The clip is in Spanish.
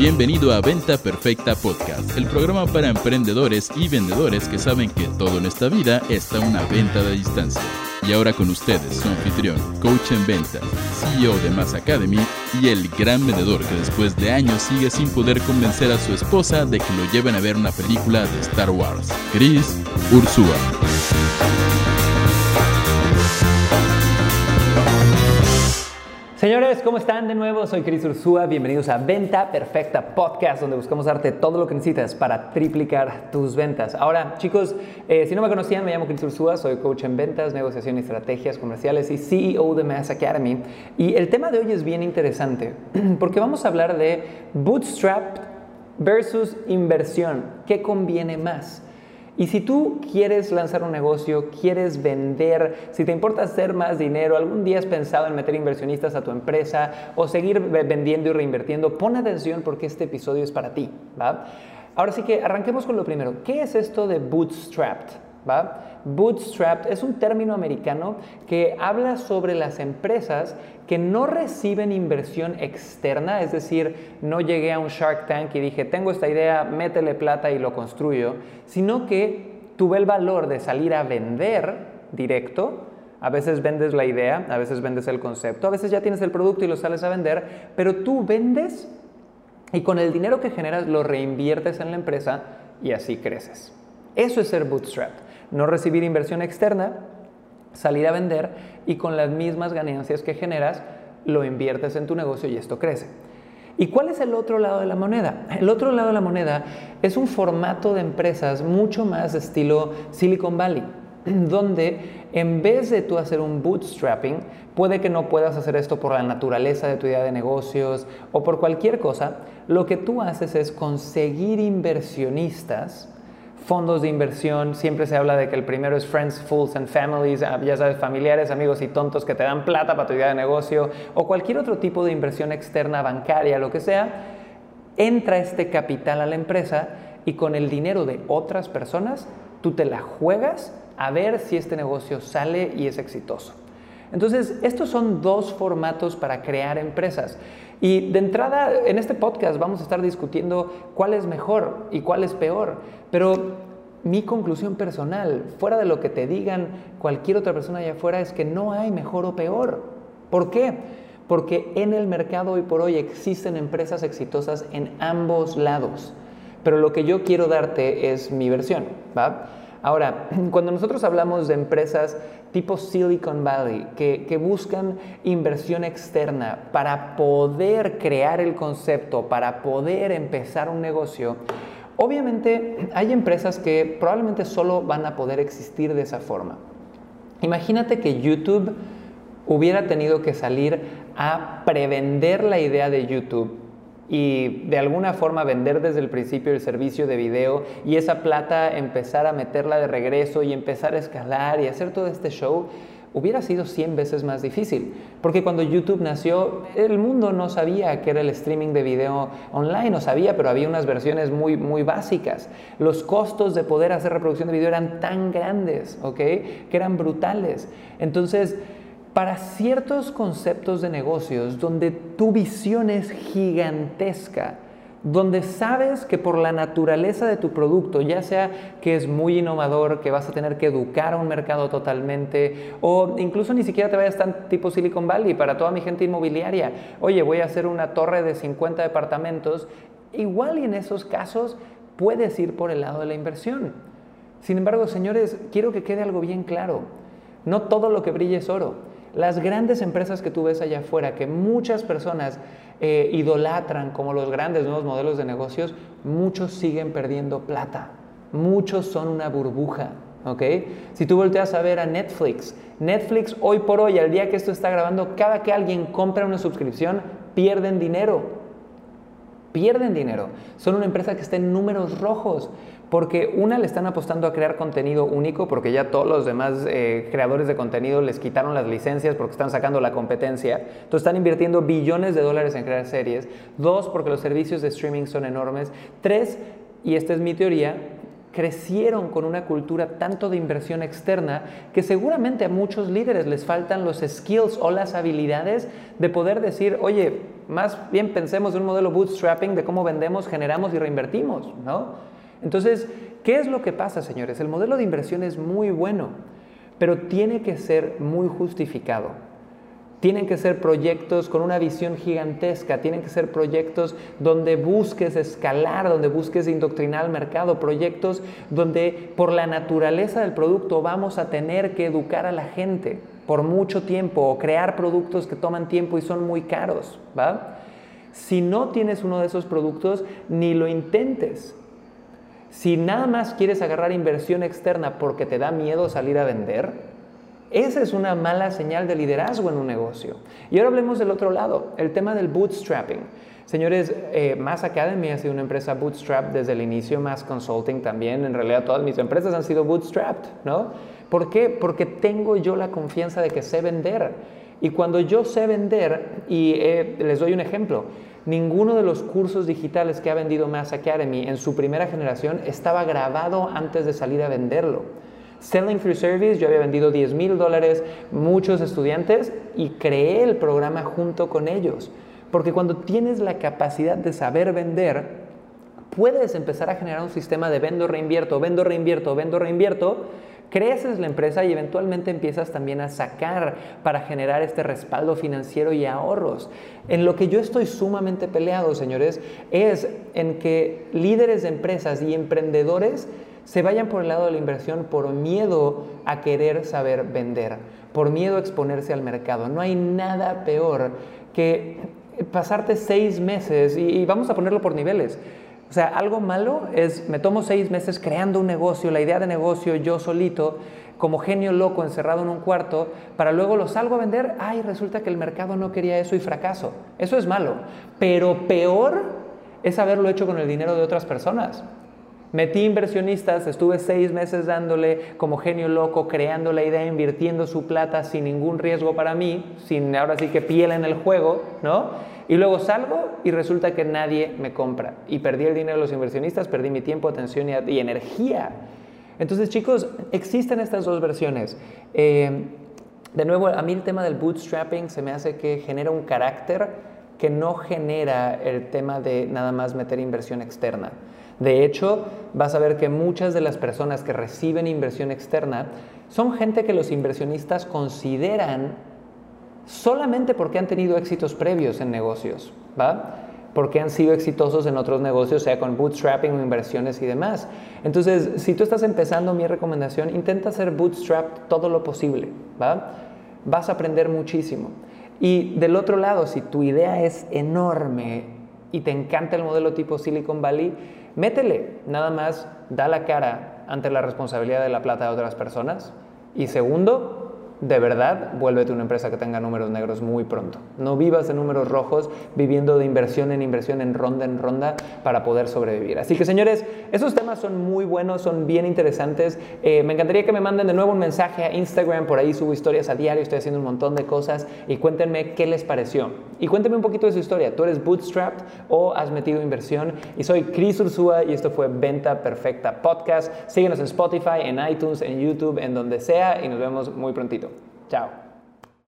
Bienvenido a Venta Perfecta Podcast, el programa para emprendedores y vendedores que saben que todo en esta vida está una venta de distancia. Y ahora con ustedes, su anfitrión, coach en ventas, CEO de Mass Academy y el gran vendedor que después de años sigue sin poder convencer a su esposa de que lo lleven a ver una película de Star Wars, Chris Ursúa. Señores, ¿cómo están de nuevo? Soy Cris Ursúa. Bienvenidos a Venta Perfecta Podcast, donde buscamos darte todo lo que necesitas para triplicar tus ventas. Ahora, chicos, eh, si no me conocían, me llamo Cris Ursúa, soy coach en ventas, negociación y estrategias comerciales y CEO de Mass Academy. Y el tema de hoy es bien interesante porque vamos a hablar de bootstrap versus inversión. ¿Qué conviene más? Y si tú quieres lanzar un negocio, quieres vender, si te importa hacer más dinero, algún día has pensado en meter inversionistas a tu empresa o seguir vendiendo y reinvirtiendo, pon atención porque este episodio es para ti. Ahora sí que arranquemos con lo primero. ¿Qué es esto de bootstrapped? ¿Va? Bootstrapped es un término americano que habla sobre las empresas que no reciben inversión externa, es decir, no llegué a un Shark Tank y dije, tengo esta idea, métele plata y lo construyo, sino que tuve el valor de salir a vender directo. A veces vendes la idea, a veces vendes el concepto, a veces ya tienes el producto y lo sales a vender, pero tú vendes y con el dinero que generas lo reinviertes en la empresa y así creces. Eso es ser bootstrapped no recibir inversión externa, salir a vender y con las mismas ganancias que generas lo inviertes en tu negocio y esto crece. ¿Y cuál es el otro lado de la moneda? El otro lado de la moneda es un formato de empresas mucho más estilo Silicon Valley, donde en vez de tú hacer un bootstrapping, puede que no puedas hacer esto por la naturaleza de tu idea de negocios o por cualquier cosa, lo que tú haces es conseguir inversionistas fondos de inversión, siempre se habla de que el primero es friends, fools and families, ah, ya sabes, familiares, amigos y tontos que te dan plata para tu idea de negocio o cualquier otro tipo de inversión externa, bancaria, lo que sea, entra este capital a la empresa y con el dinero de otras personas tú te la juegas a ver si este negocio sale y es exitoso. Entonces, estos son dos formatos para crear empresas. Y de entrada, en este podcast vamos a estar discutiendo cuál es mejor y cuál es peor. Pero mi conclusión personal, fuera de lo que te digan cualquier otra persona allá afuera, es que no hay mejor o peor. ¿Por qué? Porque en el mercado hoy por hoy existen empresas exitosas en ambos lados. Pero lo que yo quiero darte es mi versión, ¿va? Ahora, cuando nosotros hablamos de empresas tipo Silicon Valley que, buscan inversión externa para poder crear el concepto, para poder empezar un negocio, obviamente hay empresas que probablemente solo van a poder existir de esa forma. Imagínate que YouTube hubiera tenido que salir a prevender la idea de YouTube y de alguna forma vender desde el principio el servicio de video y esa plata empezar a meterla de regreso y empezar a escalar y hacer todo este show, hubiera sido 100 veces más difícil. Porque cuando YouTube nació, el mundo no sabía que era el streaming de video online, no sabía, pero había unas versiones muy, muy básicas. Los costos de poder hacer reproducción de video eran tan grandes, ¿ok? Que eran brutales. Entonces, para ciertos conceptos de negocios donde tu visión es gigantesca, donde sabes que por la naturaleza de tu producto, ya sea que es muy innovador, que vas a tener que educar a un mercado totalmente, o incluso ni siquiera te vayas tan tipo Silicon Valley para toda mi gente inmobiliaria, oye, voy a hacer una torre de 50 departamentos, igual y en esos casos puedes ir por el lado de la inversión. Sin embargo, señores, quiero que quede algo bien claro, no todo lo que brilla es oro. Las grandes empresas que tú ves allá afuera, que muchas personas eh, idolatran como los grandes nuevos modelos de negocios, muchos siguen perdiendo plata. Muchos son una burbuja. ¿ok? Si tú volteas a ver a Netflix, Netflix hoy por hoy, al día que esto está grabando, cada que alguien compra una suscripción, pierden dinero. Pierden dinero. Son una empresa que está en números rojos. Porque una le están apostando a crear contenido único, porque ya todos los demás eh, creadores de contenido les quitaron las licencias porque están sacando la competencia. Entonces están invirtiendo billones de dólares en crear series. Dos, porque los servicios de streaming son enormes. Tres, y esta es mi teoría, crecieron con una cultura tanto de inversión externa que seguramente a muchos líderes les faltan los skills o las habilidades de poder decir, oye, más bien pensemos en un modelo bootstrapping de cómo vendemos, generamos y reinvertimos, ¿no? Entonces, ¿qué es lo que pasa, señores? El modelo de inversión es muy bueno, pero tiene que ser muy justificado. Tienen que ser proyectos con una visión gigantesca, tienen que ser proyectos donde busques escalar, donde busques indoctrinar al mercado, proyectos donde por la naturaleza del producto vamos a tener que educar a la gente por mucho tiempo o crear productos que toman tiempo y son muy caros, ¿va? Si no tienes uno de esos productos, ni lo intentes. Si nada más quieres agarrar inversión externa porque te da miedo salir a vender, esa es una mala señal de liderazgo en un negocio. Y ahora hablemos del otro lado, el tema del bootstrapping. Señores, eh, Mass Academy ha sido una empresa bootstrap desde el inicio, Mass Consulting también. En realidad todas mis empresas han sido bootstrapped, ¿no? ¿Por qué? Porque tengo yo la confianza de que sé vender. Y cuando yo sé vender, y eh, les doy un ejemplo, ninguno de los cursos digitales que ha vendido Mass Academy en su primera generación estaba grabado antes de salir a venderlo. Selling Through Service, yo había vendido 10 mil dólares, muchos estudiantes y creé el programa junto con ellos. Porque cuando tienes la capacidad de saber vender, puedes empezar a generar un sistema de vendo, reinvierto, vendo, reinvierto, vendo, reinvierto. Creces la empresa y eventualmente empiezas también a sacar para generar este respaldo financiero y ahorros. En lo que yo estoy sumamente peleado, señores, es en que líderes de empresas y emprendedores se vayan por el lado de la inversión por miedo a querer saber vender, por miedo a exponerse al mercado. No hay nada peor que pasarte seis meses, y, vamos a ponerlo por niveles. O sea, algo malo es, me tomo seis meses creando un negocio, la idea de negocio yo solito, como genio loco encerrado en un cuarto, para luego lo salgo a vender, ay, resulta que el mercado no quería eso y fracaso. Eso es malo. Pero peor es haberlo hecho con el dinero de otras personas. Metí inversionistas, estuve seis meses dándole como genio loco, creando la idea, invirtiendo su plata sin ningún riesgo para mí, sin ahora sí que piel en el juego, ¿no? Y luego salgo y resulta que nadie me compra. Y perdí el dinero de los inversionistas, perdí mi tiempo, atención y, energía. Entonces, chicos, existen estas dos versiones. Eh, de nuevo, a mí el tema del bootstrapping se me hace que genera un carácter que no genera el tema de nada más meter inversión externa. De hecho, vas a ver que muchas de las personas que reciben inversión externa son gente que los inversionistas consideran solamente porque han tenido éxitos previos en negocios, ¿va? Porque han sido exitosos en otros negocios, sea con bootstrapping o inversiones y demás. Entonces, si tú estás empezando, mi recomendación, intenta hacer bootstrap todo lo posible, ¿va? Vas a aprender muchísimo. Y del otro lado, si tu idea es enorme y te encanta el modelo tipo Silicon Valley, métele, nada más da la cara ante la responsabilidad de la plata de otras personas. Y segundo, de verdad, vuélvete una empresa que tenga números negros muy pronto. No vivas en números rojos viviendo de inversión en inversión, en ronda en ronda, para poder sobrevivir. Así que señores, esos temas son muy buenos, son bien interesantes. Eh, me encantaría que me manden de nuevo un mensaje a Instagram, por ahí subo historias a diario, estoy haciendo un montón de cosas y cuéntenme qué les pareció. Y cuéntenme un poquito de su historia. ¿Tú eres bootstrapped o has metido inversión? Y soy Chris Ursúa y esto fue Venta Perfecta Podcast. Síguenos en Spotify, en iTunes, en YouTube, en donde sea y nos vemos muy prontito. Chao.